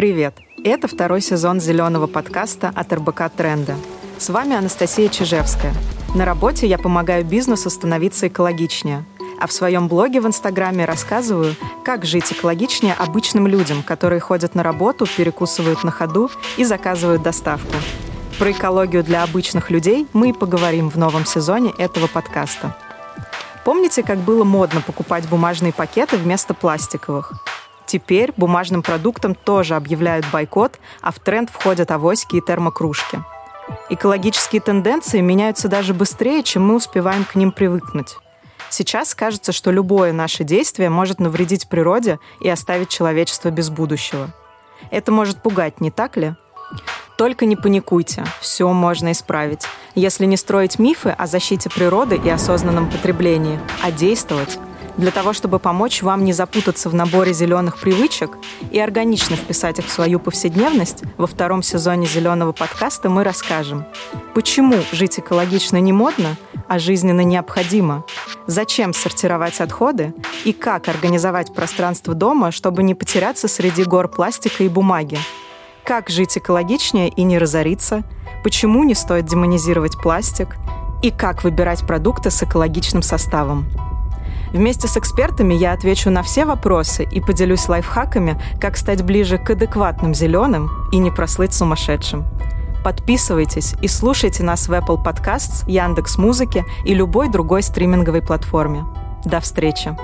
Привет! Это второй сезон зеленого подкаста от РБК Тренда. С вами Анастасия Чижевская. На работе я помогаю бизнесу становиться экологичнее. А в своем блоге в Инстаграме рассказываю, как жить экологичнее обычным людям, которые ходят на работу, перекусывают на ходу и заказывают доставку. Про экологию для обычных людей мы и поговорим в новом сезоне этого подкаста. Помните, как было модно покупать бумажные пакеты вместо пластиковых? Теперь бумажным продуктам тоже объявляют бойкот, а в тренд входят авоськи и термокружки. Экологические тенденции меняются даже быстрее, чем мы успеваем к ним привыкнуть. Сейчас кажется, что любое наше действие может навредить природе и оставить человечество без будущего. Это может пугать, не так ли? Только не паникуйте, все можно исправить. Если не строить мифы о защите природы и осознанном потреблении, а действовать, для того, чтобы помочь вам не запутаться в наборе зеленых привычек и органично вписать их в свою повседневность, во втором сезоне «Зеленого подкаста» мы расскажем, почему жить экологично не модно, а жизненно необходимо, зачем сортировать отходы и как организовать пространство дома, чтобы не потеряться среди гор пластика и бумаги, как жить экологичнее и не разориться, почему не стоит демонизировать пластик и как выбирать продукты с экологичным составом. Вместе с экспертами я отвечу на все вопросы и поделюсь лайфхаками, как стать ближе к адекватным зеленым и не прослыть сумасшедшим. Подписывайтесь и слушайте нас в Apple Podcasts, Яндекс Музыке и любой другой стриминговой платформе. До встречи!